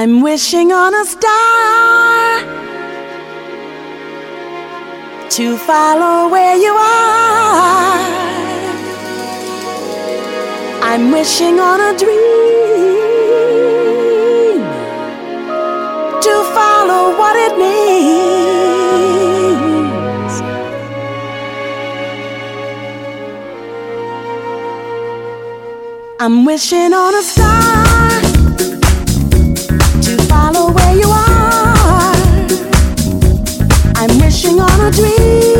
I'm wishing on a star to follow where you are. I'm wishing on a dream to follow what it means. I'm wishing on a star. you are. I'm wishing on a dream.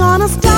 on a star.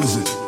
Better close it.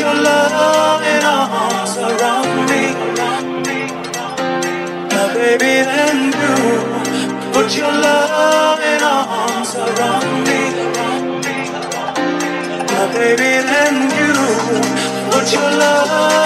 your loving arms around me. Now, baby, then you put your loving arms around me. Now, baby, then you put your love.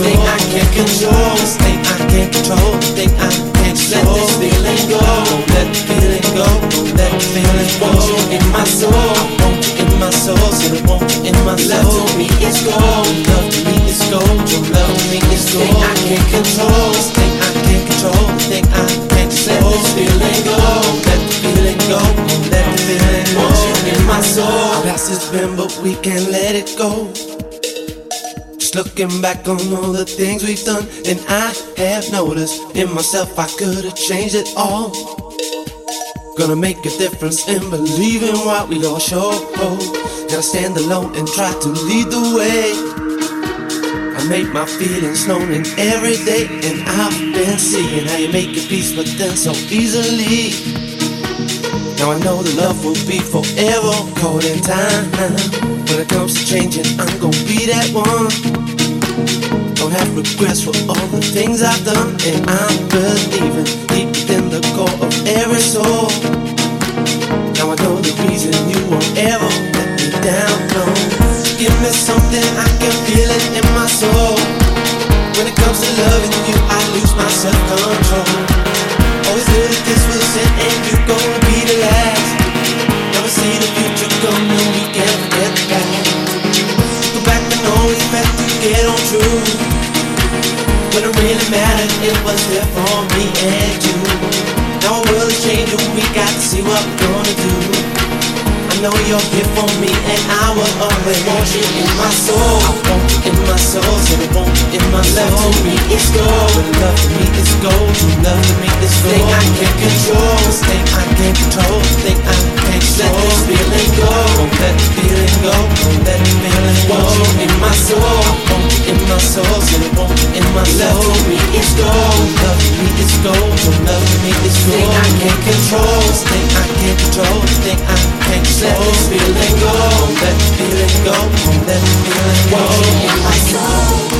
thing I can't control. This thing I can't control. This thing I can't control. Let this feeling go. Let the feeling go. Let the feeling go. Want you in my soul. I want you in my soul. So I want you in my soul. Love to me is gold. Love to me is gold. Your love to me is gold. Thing I can't control. This thing I can't control. This thing I can't control. Let this feeling go. Let the feeling go. Let the feeling go. Want you in my soul. Our past has been, but we can't let it go. Looking back on all the things we've done, and I have noticed in myself I could have changed it all. Gonna make a difference in believing what we all show. Gotta stand alone and try to lead the way. I make my feelings known in every day, and I've been seeing how you make a peace with them so easily. Now I know the love will be forever caught in time. When it comes to changing, I'm gonna be that one. Don't have regrets for all the things I've done, and I'm believing deep within the core of every soul. Now I know the reason you won't ever let me down. No, give me something I can feel it in my soul. When it comes to loving you, I lose my self-control. Always knew that this was it, and you're gonna be the last. Never see the future coming, we can't forget the past. Go back and always back to get on true. Really mattered, it was there for me and you. Our world is changing, we got to see what we're gonna do. I know you're here for me, and I will always want you in my soul. I want you in my soul, so I want in my love to me is gold. But love to me is gold. Love to me is gold. Thing I can't control, thing I can't control, thing I can't let this feeling go. Won't let the feeling go, won't let the feeling go. Want you in my soul, I want you in my soul, so I want my love me is gold. Love me is gold. Love to me is gold. Thing I can't control, thing I can't control, thing I can't let this feeling go. Let feeling go, let feeling go. My soul.